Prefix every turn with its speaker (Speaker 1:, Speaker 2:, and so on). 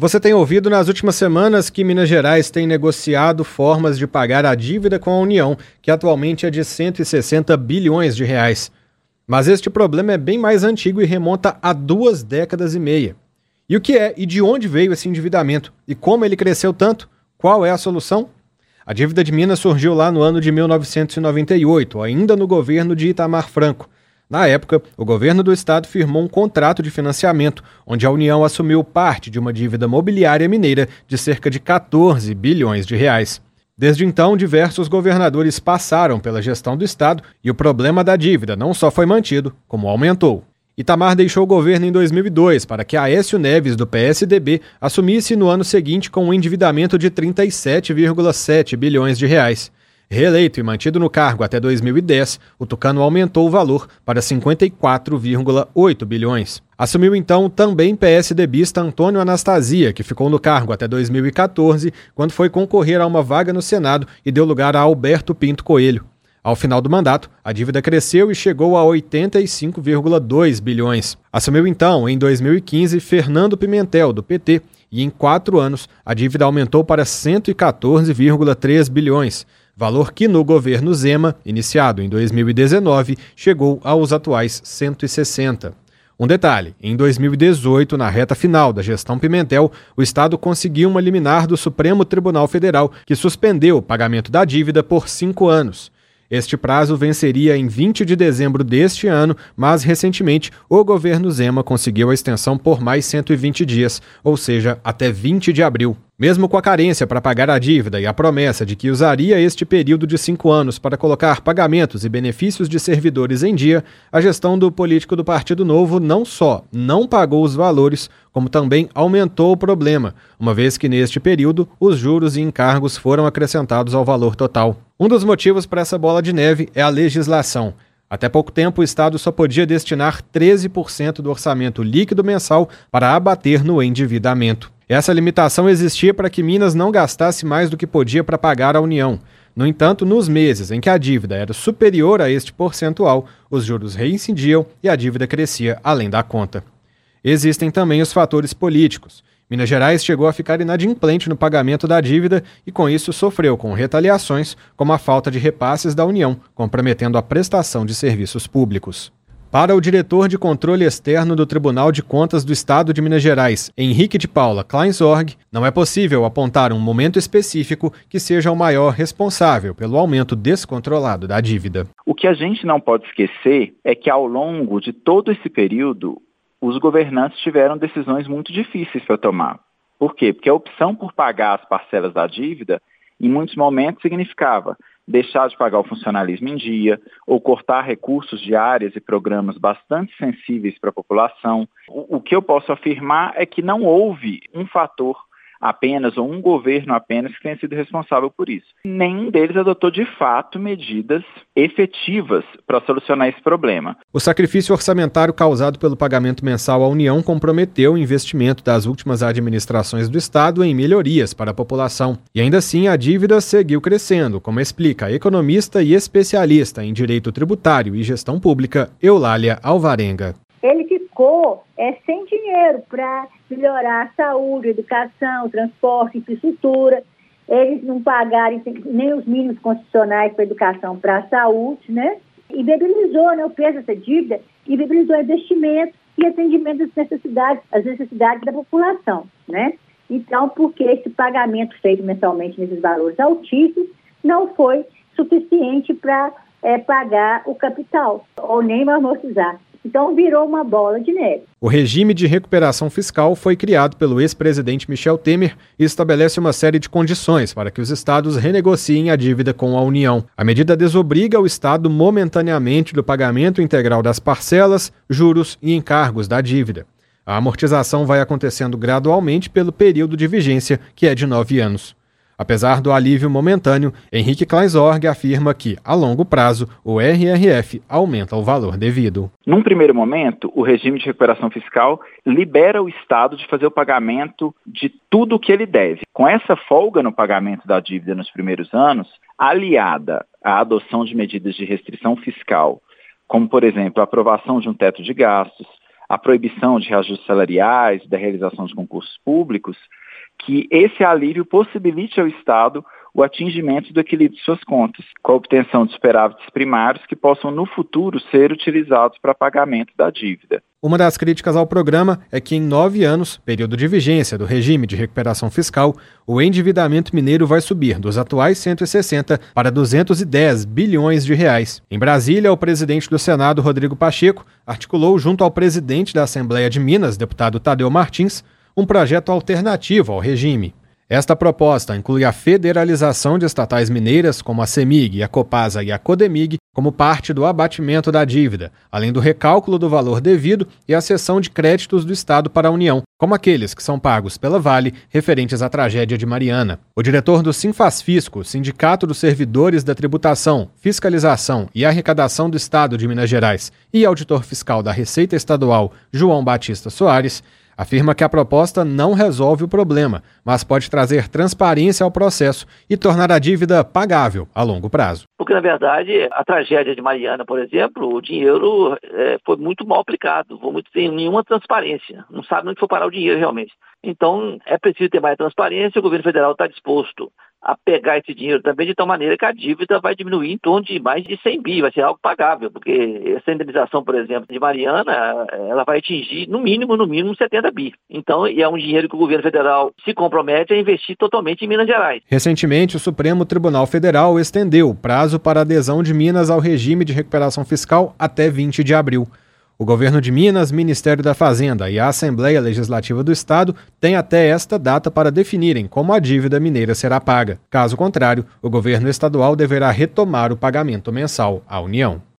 Speaker 1: Você tem ouvido nas últimas semanas que Minas Gerais tem negociado formas de pagar a dívida com a União, que atualmente é de 160 bilhões de reais. Mas este problema é bem mais antigo e remonta a duas décadas e meia. E o que é e de onde veio esse endividamento? E como ele cresceu tanto? Qual é a solução? A dívida de Minas surgiu lá no ano de 1998, ainda no governo de Itamar Franco. Na época, o governo do estado firmou um contrato de financiamento, onde a União assumiu parte de uma dívida mobiliária mineira de cerca de 14 bilhões de reais. Desde então, diversos governadores passaram pela gestão do estado e o problema da dívida não só foi mantido, como aumentou. Itamar deixou o governo em 2002 para que Aécio Neves, do PSDB, assumisse no ano seguinte com um endividamento de 37,7 bilhões de reais. Reeleito e mantido no cargo até 2010, o Tucano aumentou o valor para 54,8 bilhões. Assumiu então também PSDBista Antônio Anastasia, que ficou no cargo até 2014, quando foi concorrer a uma vaga no Senado e deu lugar a Alberto Pinto Coelho. Ao final do mandato, a dívida cresceu e chegou a 85,2 bilhões. Assumiu então, em 2015, Fernando Pimentel, do PT, e em quatro anos a dívida aumentou para 114,3 bilhões valor que no governo Zema, iniciado em 2019, chegou aos atuais 160. Um detalhe: em 2018, na reta final da gestão Pimentel, o Estado conseguiu uma liminar do Supremo Tribunal Federal que suspendeu o pagamento da dívida por cinco anos. Este prazo venceria em 20 de dezembro deste ano, mas recentemente o governo Zema conseguiu a extensão por mais 120 dias, ou seja, até 20 de abril. Mesmo com a carência para pagar a dívida e a promessa de que usaria este período de cinco anos para colocar pagamentos e benefícios de servidores em dia, a gestão do político do Partido Novo não só não pagou os valores, como também aumentou o problema, uma vez que neste período os juros e encargos foram acrescentados ao valor total. Um dos motivos para essa bola de neve é a legislação. Até pouco tempo, o Estado só podia destinar 13% do orçamento líquido mensal para abater no endividamento. Essa limitação existia para que Minas não gastasse mais do que podia para pagar à União. No entanto, nos meses em que a dívida era superior a este percentual, os juros reincidiam e a dívida crescia além da conta. Existem também os fatores políticos. Minas Gerais chegou a ficar inadimplente no pagamento da dívida e, com isso, sofreu com retaliações, como a falta de repasses da União, comprometendo a prestação de serviços públicos. Para o diretor de controle externo do Tribunal de Contas do Estado de Minas Gerais, Henrique de Paula Kleinsorg, não é possível apontar um momento específico que seja o maior responsável pelo aumento descontrolado da dívida.
Speaker 2: O que a gente não pode esquecer é que ao longo de todo esse período, os governantes tiveram decisões muito difíceis para tomar. Por quê? Porque a opção por pagar as parcelas da dívida, em muitos momentos, significava deixar de pagar o funcionalismo em dia, ou cortar recursos de áreas e programas bastante sensíveis para a população. O, o que eu posso afirmar é que não houve um fator apenas, ou um governo apenas, que tenha sido responsável por isso. Nenhum deles adotou de fato medidas efetivas para solucionar esse problema.
Speaker 1: O sacrifício orçamentário causado pelo pagamento mensal à União comprometeu o investimento das últimas administrações do Estado em melhorias para a população. E ainda assim, a dívida seguiu crescendo, como explica a economista e especialista em direito tributário e gestão pública, Eulália Alvarenga.
Speaker 3: Ele ficou é, sem dinheiro para melhorar a saúde, educação, transporte, infraestrutura. Eles não pagarem nem os mínimos constitucionais para educação, para a saúde, né? E viabilizou né, o peso dessa dívida e viabilizou investimento e atendimento das necessidades, as necessidades da população, né? Então, porque esse pagamento feito mensalmente nesses valores altíssimos não foi suficiente para é, pagar o capital ou nem amortizar. Então virou uma bola de neve.
Speaker 1: O regime de recuperação fiscal foi criado pelo ex-presidente Michel Temer e estabelece uma série de condições para que os estados renegociem a dívida com a União. A medida desobriga o Estado momentaneamente do pagamento integral das parcelas, juros e encargos da dívida. A amortização vai acontecendo gradualmente pelo período de vigência, que é de nove anos. Apesar do alívio momentâneo, Henrique Kleisorg afirma que, a longo prazo, o RRF aumenta o valor devido.
Speaker 2: Num primeiro momento, o regime de recuperação fiscal libera o Estado de fazer o pagamento de tudo o que ele deve. Com essa folga no pagamento da dívida nos primeiros anos, aliada à adoção de medidas de restrição fiscal, como, por exemplo, a aprovação de um teto de gastos, a proibição de reajustes salariais, da realização de concursos públicos, que esse alívio possibilite ao Estado o atingimento do equilíbrio de suas contas, com a obtenção de superávites primários que possam no futuro ser utilizados para pagamento da dívida.
Speaker 1: Uma das críticas ao programa é que, em nove anos, período de vigência do regime de recuperação fiscal, o endividamento mineiro vai subir dos atuais 160 para 210 bilhões de reais. Em Brasília, o presidente do Senado, Rodrigo Pacheco, articulou junto ao presidente da Assembleia de Minas, deputado Tadeu Martins, um projeto alternativo ao regime. Esta proposta inclui a federalização de estatais mineiras, como a CEMIG, a Copasa e a Codemig, como parte do abatimento da dívida, além do recálculo do valor devido e a cessão de créditos do Estado para a União, como aqueles que são pagos pela Vale referentes à tragédia de Mariana. O diretor do Sinfasfisco, Sindicato dos Servidores da Tributação, Fiscalização e Arrecadação do Estado de Minas Gerais, e auditor fiscal da Receita Estadual, João Batista Soares, afirma que a proposta não resolve o problema, mas pode trazer transparência ao processo e tornar a dívida pagável a longo prazo.
Speaker 4: Porque, na verdade, a tragédia de Mariana, por exemplo, o dinheiro é, foi muito mal aplicado, muito, sem nenhuma transparência, não sabe onde foi parar o dinheiro realmente. Então, é preciso ter mais transparência, o governo federal está disposto a pegar esse dinheiro também de tal maneira que a dívida vai diminuir em torno de mais de 100 bi, vai ser algo pagável, porque essa indenização, por exemplo, de Mariana, ela vai atingir no mínimo, no mínimo 70 bi. Então, é um dinheiro que o governo federal se compromete a investir totalmente em Minas Gerais.
Speaker 1: Recentemente, o Supremo Tribunal Federal estendeu o prazo para adesão de Minas ao regime de recuperação fiscal até 20 de abril. O governo de Minas, Ministério da Fazenda e a Assembleia Legislativa do Estado têm até esta data para definirem como a dívida mineira será paga. Caso contrário, o governo estadual deverá retomar o pagamento mensal à União.